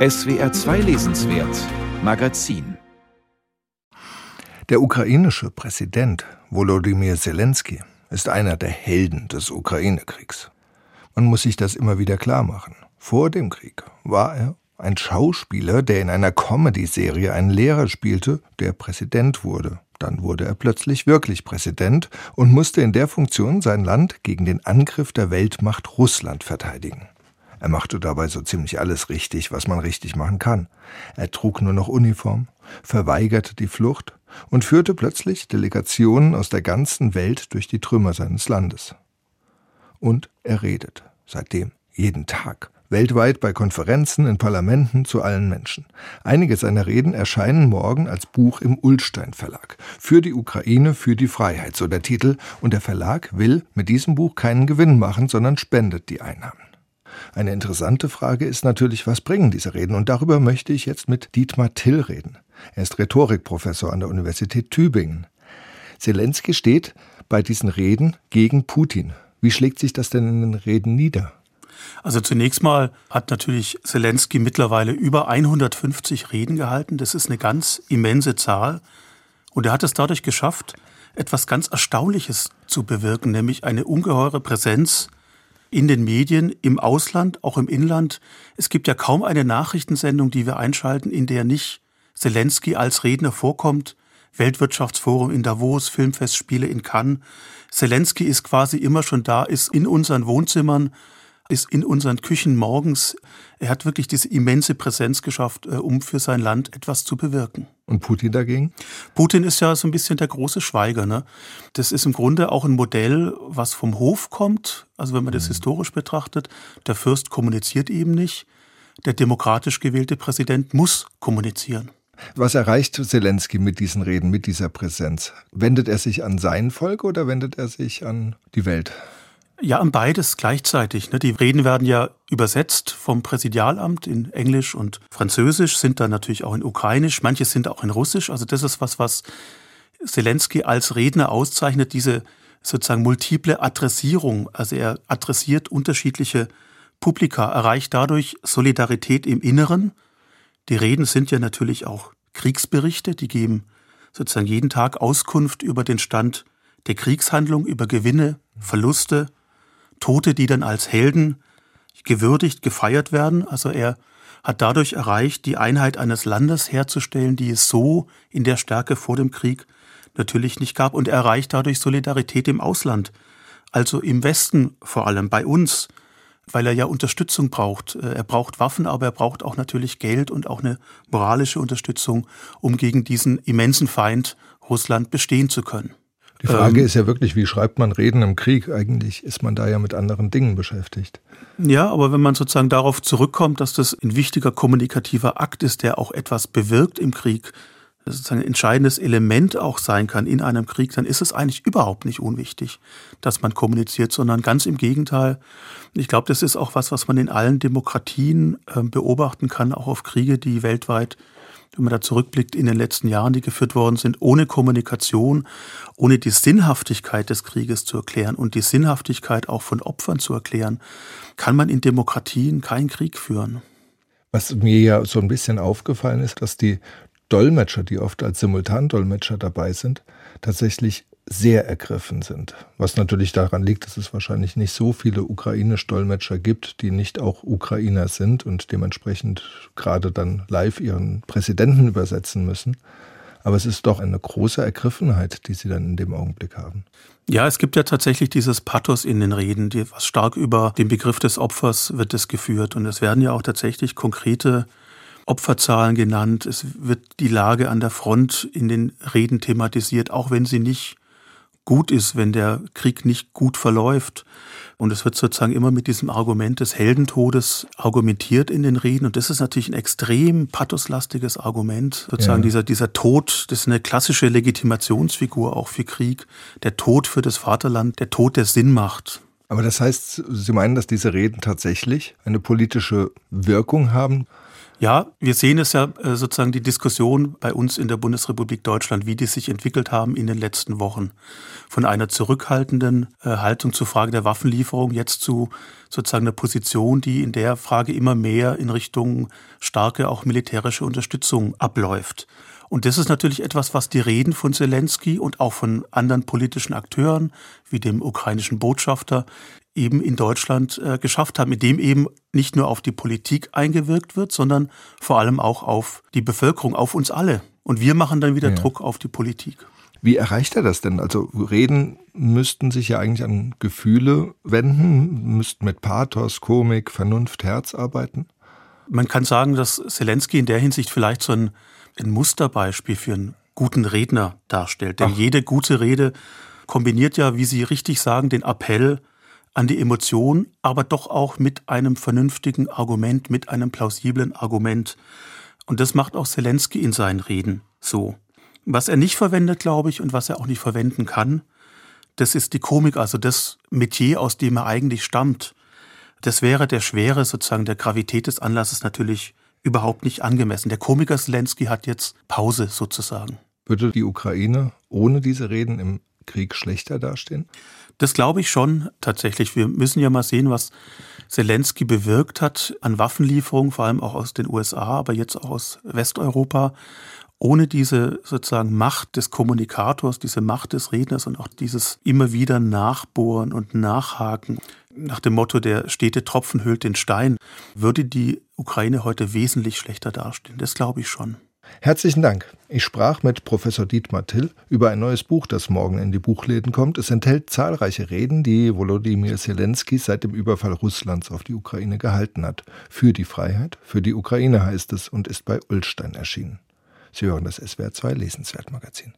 SWR 2 Lesenswert Magazin Der ukrainische Präsident Volodymyr Zelensky ist einer der Helden des Ukraine-Kriegs. Man muss sich das immer wieder klar machen. Vor dem Krieg war er ein Schauspieler, der in einer Comedy-Serie einen Lehrer spielte, der Präsident wurde. Dann wurde er plötzlich wirklich Präsident und musste in der Funktion sein Land gegen den Angriff der Weltmacht Russland verteidigen. Er machte dabei so ziemlich alles richtig, was man richtig machen kann. Er trug nur noch Uniform, verweigerte die Flucht und führte plötzlich Delegationen aus der ganzen Welt durch die Trümmer seines Landes. Und er redet seitdem jeden Tag weltweit bei Konferenzen, in Parlamenten zu allen Menschen. Einige seiner Reden erscheinen morgen als Buch im Ullstein Verlag. Für die Ukraine, für die Freiheit, so der Titel, und der Verlag will mit diesem Buch keinen Gewinn machen, sondern spendet die Einnahmen. Eine interessante Frage ist natürlich, was bringen diese Reden? Und darüber möchte ich jetzt mit Dietmar Till reden. Er ist Rhetorikprofessor an der Universität Tübingen. Zelensky steht bei diesen Reden gegen Putin. Wie schlägt sich das denn in den Reden nieder? Also zunächst mal hat natürlich Zelensky mittlerweile über 150 Reden gehalten. Das ist eine ganz immense Zahl. Und er hat es dadurch geschafft, etwas ganz Erstaunliches zu bewirken, nämlich eine ungeheure Präsenz in den Medien, im Ausland, auch im Inland. Es gibt ja kaum eine Nachrichtensendung, die wir einschalten, in der nicht Zelensky als Redner vorkommt. Weltwirtschaftsforum in Davos, Filmfestspiele in Cannes. Zelensky ist quasi immer schon da, ist in unseren Wohnzimmern, ist in unseren Küchen morgens. Er hat wirklich diese immense Präsenz geschafft, äh, um für sein Land etwas zu bewirken. Und Putin dagegen? Putin ist ja so ein bisschen der große Schweiger. Ne? Das ist im Grunde auch ein Modell, was vom Hof kommt. Also wenn man das mhm. historisch betrachtet, der Fürst kommuniziert eben nicht. Der demokratisch gewählte Präsident muss kommunizieren. Was erreicht Zelensky mit diesen Reden, mit dieser Präsenz? Wendet er sich an sein Volk oder wendet er sich an die Welt? Ja, an beides gleichzeitig. Ne? Die Reden werden ja übersetzt vom Präsidialamt in Englisch und Französisch, sind dann natürlich auch in Ukrainisch, manche sind auch in Russisch. Also das ist was, was Zelensky als Redner auszeichnet, diese sozusagen multiple Adressierung. Also er adressiert unterschiedliche Publika, erreicht dadurch Solidarität im Inneren. Die Reden sind ja natürlich auch Kriegsberichte, die geben sozusagen jeden Tag Auskunft über den Stand der Kriegshandlung, über Gewinne, Verluste, Tote, die dann als Helden gewürdigt, gefeiert werden. Also er hat dadurch erreicht, die Einheit eines Landes herzustellen, die es so in der Stärke vor dem Krieg natürlich nicht gab. Und er erreicht dadurch Solidarität im Ausland, also im Westen vor allem, bei uns, weil er ja Unterstützung braucht. Äh, er braucht Waffen, aber er braucht auch natürlich Geld und auch eine moralische Unterstützung, um gegen diesen immensen Feind Russland bestehen zu können. Die Frage ähm, ist ja wirklich, wie schreibt man Reden im Krieg? Eigentlich ist man da ja mit anderen Dingen beschäftigt. Ja, aber wenn man sozusagen darauf zurückkommt, dass das ein wichtiger kommunikativer Akt ist, der auch etwas bewirkt im Krieg, das sozusagen ein entscheidendes Element auch sein kann in einem Krieg, dann ist es eigentlich überhaupt nicht unwichtig, dass man kommuniziert, sondern ganz im Gegenteil. Ich glaube, das ist auch was, was man in allen Demokratien äh, beobachten kann, auch auf Kriege, die weltweit wenn man da zurückblickt in den letzten Jahren, die geführt worden sind, ohne Kommunikation, ohne die Sinnhaftigkeit des Krieges zu erklären und die Sinnhaftigkeit auch von Opfern zu erklären, kann man in Demokratien keinen Krieg führen. Was mir ja so ein bisschen aufgefallen ist, dass die Dolmetscher, die oft als Simultandolmetscher dabei sind, tatsächlich sehr ergriffen sind. Was natürlich daran liegt, dass es wahrscheinlich nicht so viele ukrainisch-Dolmetscher gibt, die nicht auch Ukrainer sind und dementsprechend gerade dann live ihren Präsidenten übersetzen müssen. Aber es ist doch eine große Ergriffenheit, die sie dann in dem Augenblick haben. Ja, es gibt ja tatsächlich dieses Pathos in den Reden, die, was stark über den Begriff des Opfers wird es geführt. Und es werden ja auch tatsächlich konkrete Opferzahlen genannt. Es wird die Lage an der Front in den Reden thematisiert, auch wenn sie nicht gut ist, wenn der Krieg nicht gut verläuft. Und es wird sozusagen immer mit diesem Argument des Heldentodes argumentiert in den Reden. Und das ist natürlich ein extrem pathoslastiges Argument. Sozusagen ja. dieser, dieser Tod, das ist eine klassische Legitimationsfigur auch für Krieg. Der Tod für das Vaterland, der Tod, der Sinn macht. Aber das heißt, Sie meinen, dass diese Reden tatsächlich eine politische Wirkung haben? Ja, wir sehen es ja äh, sozusagen die Diskussion bei uns in der Bundesrepublik Deutschland, wie die sich entwickelt haben in den letzten Wochen. Von einer zurückhaltenden äh, Haltung zur Frage der Waffenlieferung jetzt zu sozusagen einer Position, die in der Frage immer mehr in Richtung starke auch militärische Unterstützung abläuft. Und das ist natürlich etwas, was die Reden von Zelensky und auch von anderen politischen Akteuren, wie dem ukrainischen Botschafter, eben in Deutschland äh, geschafft haben, indem eben nicht nur auf die Politik eingewirkt wird, sondern vor allem auch auf die Bevölkerung, auf uns alle. Und wir machen dann wieder ja. Druck auf die Politik. Wie erreicht er das denn? Also Reden müssten sich ja eigentlich an Gefühle wenden, müssten mit Pathos, Komik, Vernunft, Herz arbeiten. Man kann sagen, dass Zelensky in der Hinsicht vielleicht so ein ein Musterbeispiel für einen guten Redner darstellt. Denn Ach. jede gute Rede kombiniert ja, wie Sie richtig sagen, den Appell an die Emotion, aber doch auch mit einem vernünftigen Argument, mit einem plausiblen Argument. Und das macht auch Zelensky in seinen Reden so. Was er nicht verwendet, glaube ich, und was er auch nicht verwenden kann, das ist die Komik, also das Metier, aus dem er eigentlich stammt. Das wäre der Schwere sozusagen der Gravität des Anlasses natürlich überhaupt nicht angemessen. Der Komiker Zelensky hat jetzt Pause sozusagen. Würde die Ukraine ohne diese Reden im Krieg schlechter dastehen? Das glaube ich schon tatsächlich. Wir müssen ja mal sehen, was Zelensky bewirkt hat an Waffenlieferungen, vor allem auch aus den USA, aber jetzt auch aus Westeuropa. Ohne diese sozusagen Macht des Kommunikators, diese Macht des Redners und auch dieses immer wieder Nachbohren und Nachhaken nach dem Motto, der stete Tropfen hüllt den Stein, würde die Ukraine heute wesentlich schlechter dastehen. Das glaube ich schon. Herzlichen Dank. Ich sprach mit Professor Dietmar Till über ein neues Buch, das morgen in die Buchläden kommt. Es enthält zahlreiche Reden, die Volodymyr Zelensky seit dem Überfall Russlands auf die Ukraine gehalten hat. Für die Freiheit, für die Ukraine heißt es und ist bei Ullstein erschienen. Sie hören das SWR 2 Lesenswert Magazin.